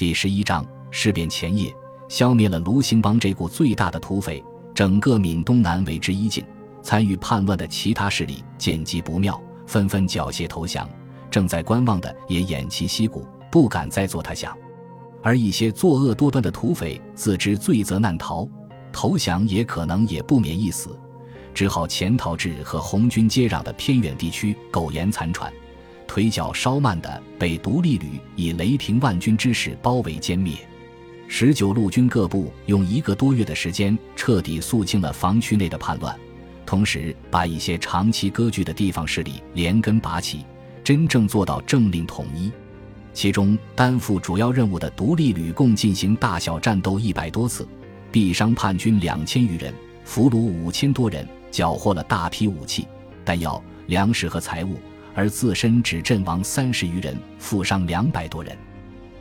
第十一章事变前夜，消灭了卢兴邦这股最大的土匪，整个闽东南为之一静。参与叛乱的其他势力见机不妙，纷纷缴械投降。正在观望的也偃旗息鼓，不敢再做他想。而一些作恶多端的土匪自知罪责难逃，投降也可能也不免一死，只好潜逃至和红军接壤的偏远地区苟延残喘。腿脚稍慢的被独立旅以雷霆万钧之势包围歼灭。十九路军各部用一个多月的时间彻底肃清了防区内的叛乱，同时把一些长期割据的地方势力连根拔起，真正做到政令统一。其中担负主要任务的独立旅共进行大小战斗一百多次，毙伤叛军两千余人，俘虏五千多人，缴获了大批武器、弹药、粮食和财物，而自身只阵亡三十余人，负伤两百多人。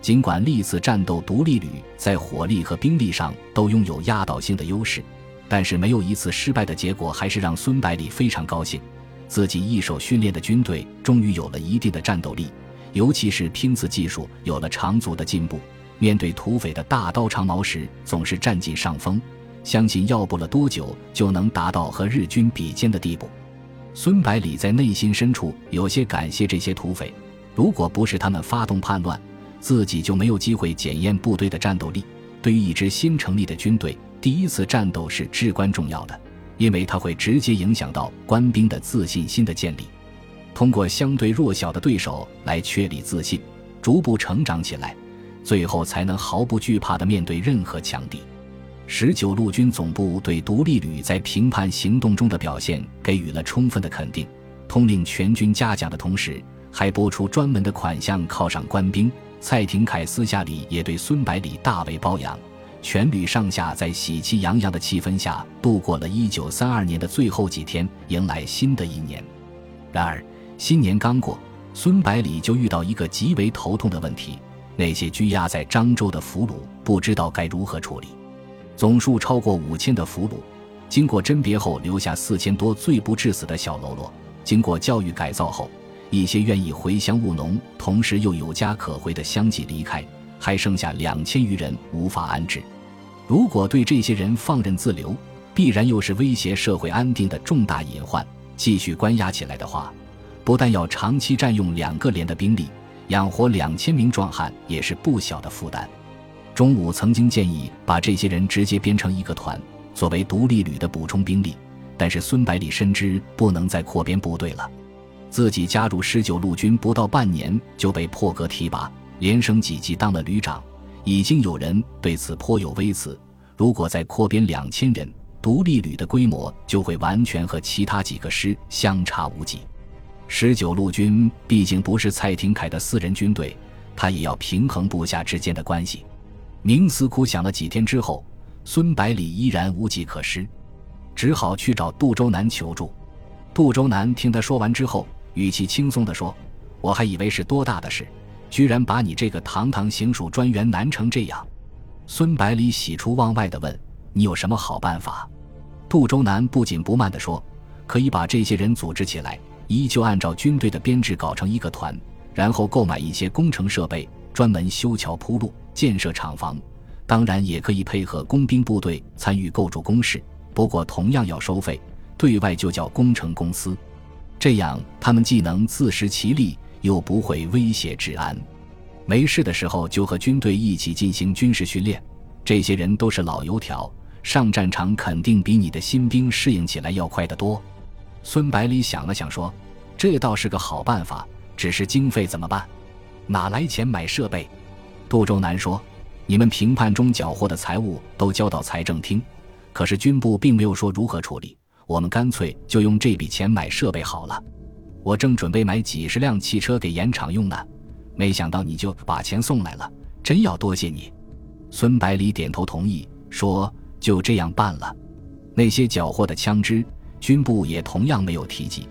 尽管历次战斗独立旅在火力和兵力上都拥有压倒性的优势，但是没有一次失败的结果，还是让孙百里非常高兴，自己一手训练的军队终于有了一定的战斗力。尤其是拼刺技术有了长足的进步，面对土匪的大刀长矛时，总是占尽上风。相信要不了多久，就能达到和日军比肩的地步。孙百里在内心深处有些感谢这些土匪，如果不是他们发动叛乱，自己就没有机会检验部队的战斗力。对于一支新成立的军队，第一次战斗是至关重要的，因为它会直接影响到官兵的自信心的建立。通过相对弱小的对手来确立自信，逐步成长起来，最后才能毫不惧怕地面对任何强敌。十九路军总部对独立旅在平叛行动中的表现给予了充分的肯定，通令全军嘉奖的同时，还拨出专门的款项犒赏官兵。蔡廷锴私下里也对孙百里大为褒扬，全旅上下在喜气洋洋的气氛下度过了一九三二年的最后几天，迎来新的一年。然而。新年刚过，孙百里就遇到一个极为头痛的问题：那些拘押在漳州的俘虏不知道该如何处理。总数超过五千的俘虏，经过甄别后留下四千多罪不至死的小喽啰。经过教育改造后，一些愿意回乡务农，同时又有家可回的相继离开，还剩下两千余人无法安置。如果对这些人放任自流，必然又是威胁社会安定的重大隐患。继续关押起来的话，不但要长期占用两个连的兵力，养活两千名壮汉也是不小的负担。中午曾经建议把这些人直接编成一个团，作为独立旅的补充兵力，但是孙百里深知不能再扩编部队了。自己加入十九路军不到半年就被破格提拔，连升几级当了旅长，已经有人对此颇有微词。如果再扩编两千人，独立旅的规模就会完全和其他几个师相差无几。十九路军毕竟不是蔡廷锴的私人军队，他也要平衡部下之间的关系。冥思苦想了几天之后，孙百里依然无计可施，只好去找杜周南求助。杜周南听他说完之后，语气轻松地说：“我还以为是多大的事，居然把你这个堂堂行署专员难成这样。”孙百里喜出望外地问：“你有什么好办法？”杜周南不紧不慢地说：“可以把这些人组织起来。”依旧按照军队的编制搞成一个团，然后购买一些工程设备，专门修桥铺路、建设厂房。当然，也可以配合工兵部队参与构筑工事，不过同样要收费。对外就叫工程公司，这样他们既能自食其力，又不会威胁治安。没事的时候就和军队一起进行军事训练。这些人都是老油条，上战场肯定比你的新兵适应起来要快得多。孙百里想了想，说：“这倒是个好办法，只是经费怎么办？哪来钱买设备？”杜周南说：“你们评判中缴获的财物都交到财政厅，可是军部并没有说如何处理。我们干脆就用这笔钱买设备好了。我正准备买几十辆汽车给盐厂用呢，没想到你就把钱送来了，真要多谢你。”孙百里点头同意，说：“就这样办了。那些缴获的枪支。”军部也同样没有提及，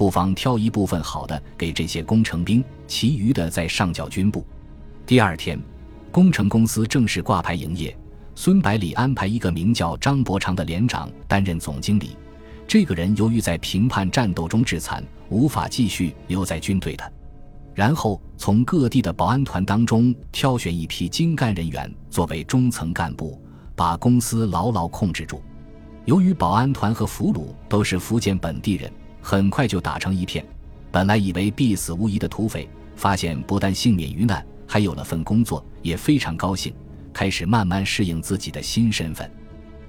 不妨挑一部分好的给这些工程兵，其余的再上缴军部。第二天，工程公司正式挂牌营业。孙百里安排一个名叫张伯常的连长担任总经理。这个人由于在平叛战斗中致残，无法继续留在军队的。然后从各地的保安团当中挑选一批精干人员作为中层干部，把公司牢牢控制住。由于保安团和俘虏都是福建本地人，很快就打成一片。本来以为必死无疑的土匪，发现不但幸免于难，还有了份工作，也非常高兴，开始慢慢适应自己的新身份。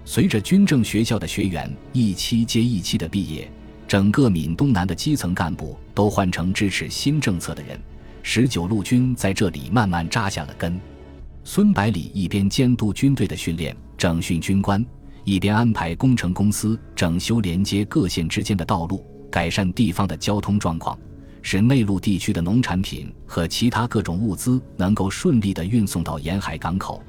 随着军政学校的学员一期接一期的毕业。整个闽东南的基层干部都换成支持新政策的人，十九路军在这里慢慢扎下了根。孙百里一边监督军队的训练、整训军官，一边安排工程公司整修连接各县之间的道路，改善地方的交通状况，使内陆地区的农产品和其他各种物资能够顺利地运送到沿海港口，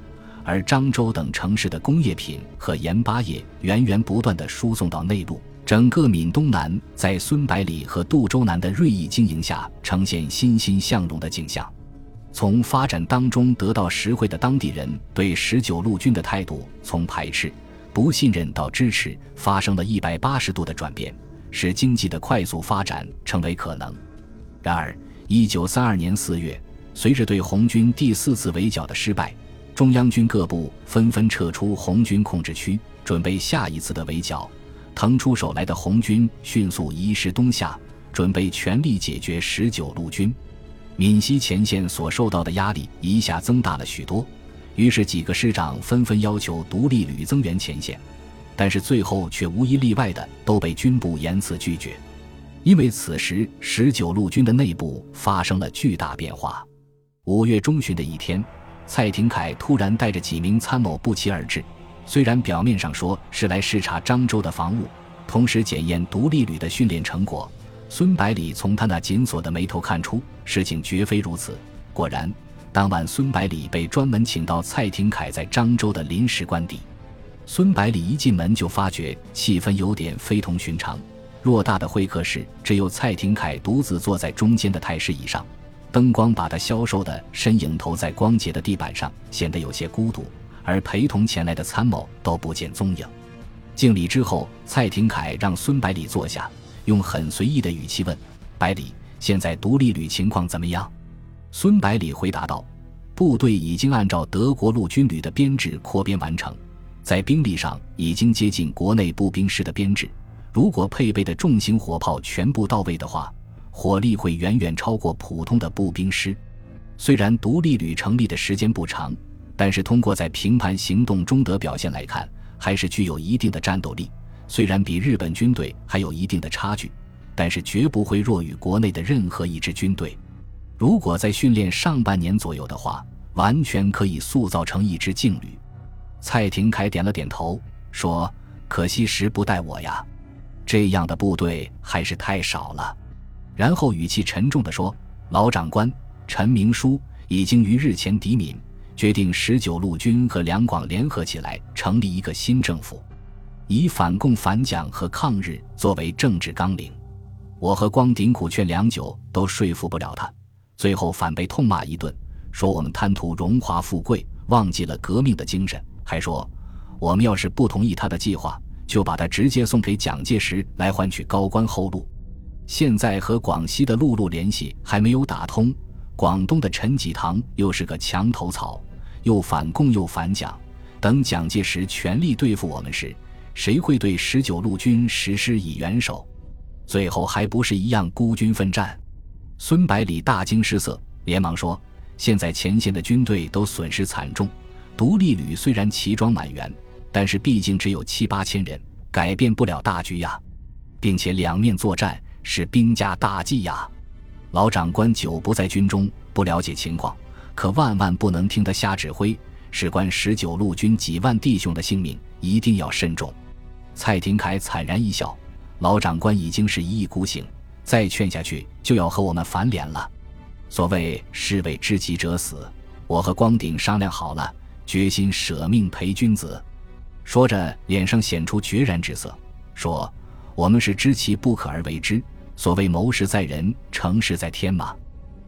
而漳州等城市的工业品和盐巴业源源不断地输送到内陆。整个闽东南在孙百里和杜周南的锐意经营下，呈现欣欣向荣的景象。从发展当中得到实惠的当地人对十九路军的态度，从排斥、不信任到支持，发生了一百八十度的转变，使经济的快速发展成为可能。然而，一九三二年四月，随着对红军第四次围剿的失败，中央军各部纷纷撤出红军控制区，准备下一次的围剿。腾出手来的红军迅速移师东下，准备全力解决十九路军。闽西前线所受到的压力一下增大了许多，于是几个师长纷纷要求独立旅增援前线，但是最后却无一例外的都被军部严词拒绝。因为此时十九路军的内部发生了巨大变化。五月中旬的一天，蔡廷锴突然带着几名参谋不期而至。虽然表面上说是来视察漳州的防务，同时检验独立旅的训练成果，孙百里从他那紧锁的眉头看出事情绝非如此。果然，当晚孙百里被专门请到蔡廷锴在漳州的临时官邸。孙百里一进门就发觉气氛有点非同寻常。偌大的会客室只有蔡廷锴独自坐在中间的太师椅上，灯光把他消瘦的身影投在光洁的地板上，显得有些孤独。而陪同前来的参谋都不见踪影。敬礼之后，蔡廷锴让孙百里坐下，用很随意的语气问：“百里，现在独立旅情况怎么样？”孙百里回答道：“部队已经按照德国陆军旅的编制扩编完成，在兵力上已经接近国内步兵师的编制。如果配备的重型火炮全部到位的话，火力会远远超过普通的步兵师。虽然独立旅成立的时间不长。”但是通过在平盘行动中的表现来看，还是具有一定的战斗力。虽然比日本军队还有一定的差距，但是绝不会弱于国内的任何一支军队。如果在训练上半年左右的话，完全可以塑造成一支劲旅。蔡廷锴点了点头，说：“可惜时不待我呀，这样的部队还是太少了。”然后语气沉重地说：“老长官陈明书已经于日前抵闽。”决定十九路军和两广联合起来成立一个新政府，以反共反蒋和抗日作为政治纲领。我和光鼎苦劝良久，都说服不了他，最后反被痛骂一顿，说我们贪图荣华富贵，忘记了革命的精神，还说我们要是不同意他的计划，就把他直接送给蒋介石来换取高官厚禄。现在和广西的陆路联系还没有打通。广东的陈济棠又是个墙头草，又反共又反蒋。等蒋介石全力对付我们时，谁会对十九路军实施以援手？最后还不是一样孤军奋战？孙百里大惊失色，连忙说：“现在前线的军队都损失惨重，独立旅虽然齐装满员，但是毕竟只有七八千人，改变不了大局呀。并且两面作战是兵家大忌呀。”老长官久不在军中，不了解情况，可万万不能听他瞎指挥，事关十九路军几万弟兄的性命，一定要慎重。蔡廷锴惨然一笑：“老长官已经是一意孤行，再劝下去就要和我们翻脸了。所谓士为知己者死，我和光鼎商量好了，决心舍命陪君子。”说着，脸上显出决然之色，说：“我们是知其不可而为之。”所谓谋事在人，成事在天嘛。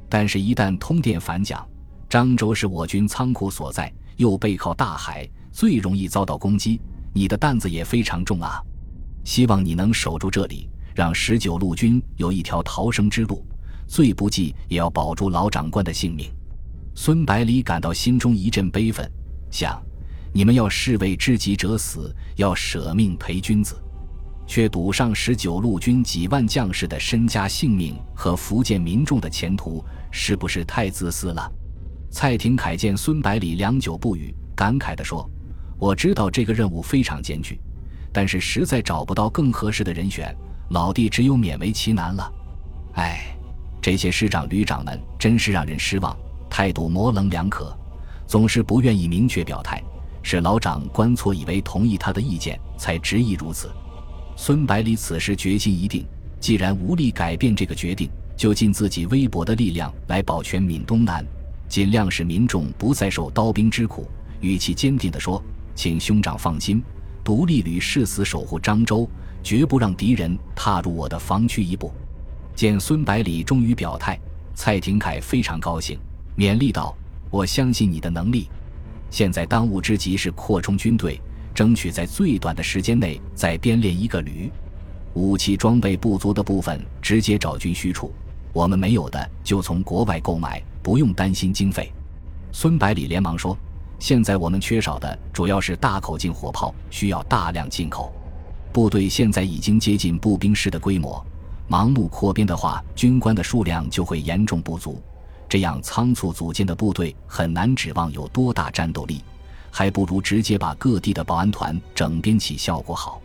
但是，一旦通电反蒋，漳州是我军仓库所在，又背靠大海，最容易遭到攻击。你的担子也非常重啊！希望你能守住这里，让十九路军有一条逃生之路。最不济也要保住老长官的性命。孙百里感到心中一阵悲愤，想：你们要士为知己者死，要舍命陪君子，却赌上十九路军几万将士的身家性命和福建民众的前途，是不是太自私了？蔡廷锴见孙百里良久不语，感慨地说：“我知道这个任务非常艰巨，但是实在找不到更合适的人选，老弟只有勉为其难了。哎，这些师长、旅长们真是让人失望，态度模棱两可，总是不愿意明确表态，使老长官错以为同意他的意见，才执意如此。”孙百里此时决心一定，既然无力改变这个决定，就尽自己微薄的力量来保全闽东南。尽量使民众不再受刀兵之苦，语气坚定地说：“请兄长放心，独立旅誓死守护漳州，绝不让敌人踏入我的防区一步。”见孙百里终于表态，蔡廷锴非常高兴，勉励道：“我相信你的能力。现在当务之急是扩充军队，争取在最短的时间内再编练一个旅。武器装备不足的部分，直接找军需处；我们没有的，就从国外购买。”不用担心经费，孙百里连忙说：“现在我们缺少的主要是大口径火炮，需要大量进口。部队现在已经接近步兵师的规模，盲目扩编的话，军官的数量就会严重不足。这样仓促组建的部队很难指望有多大战斗力，还不如直接把各地的保安团整编起，效果好。”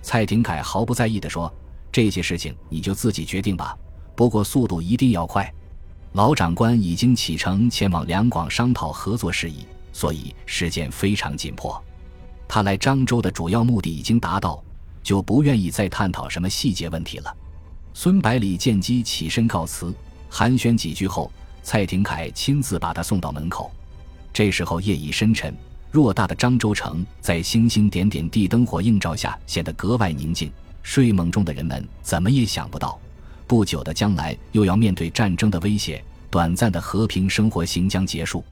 蔡廷锴毫不在意地说：“这些事情你就自己决定吧，不过速度一定要快。”老长官已经启程前往两广商讨合作事宜，所以时间非常紧迫。他来漳州的主要目的已经达到，就不愿意再探讨什么细节问题了。孙百里见机起身告辞，寒暄几句后，蔡廷锴亲自把他送到门口。这时候夜已深沉，偌大的漳州城在星星点点地灯火映照下显得格外宁静。睡梦中的人们怎么也想不到。不久的将来，又要面对战争的威胁，短暂的和平生活行将结束。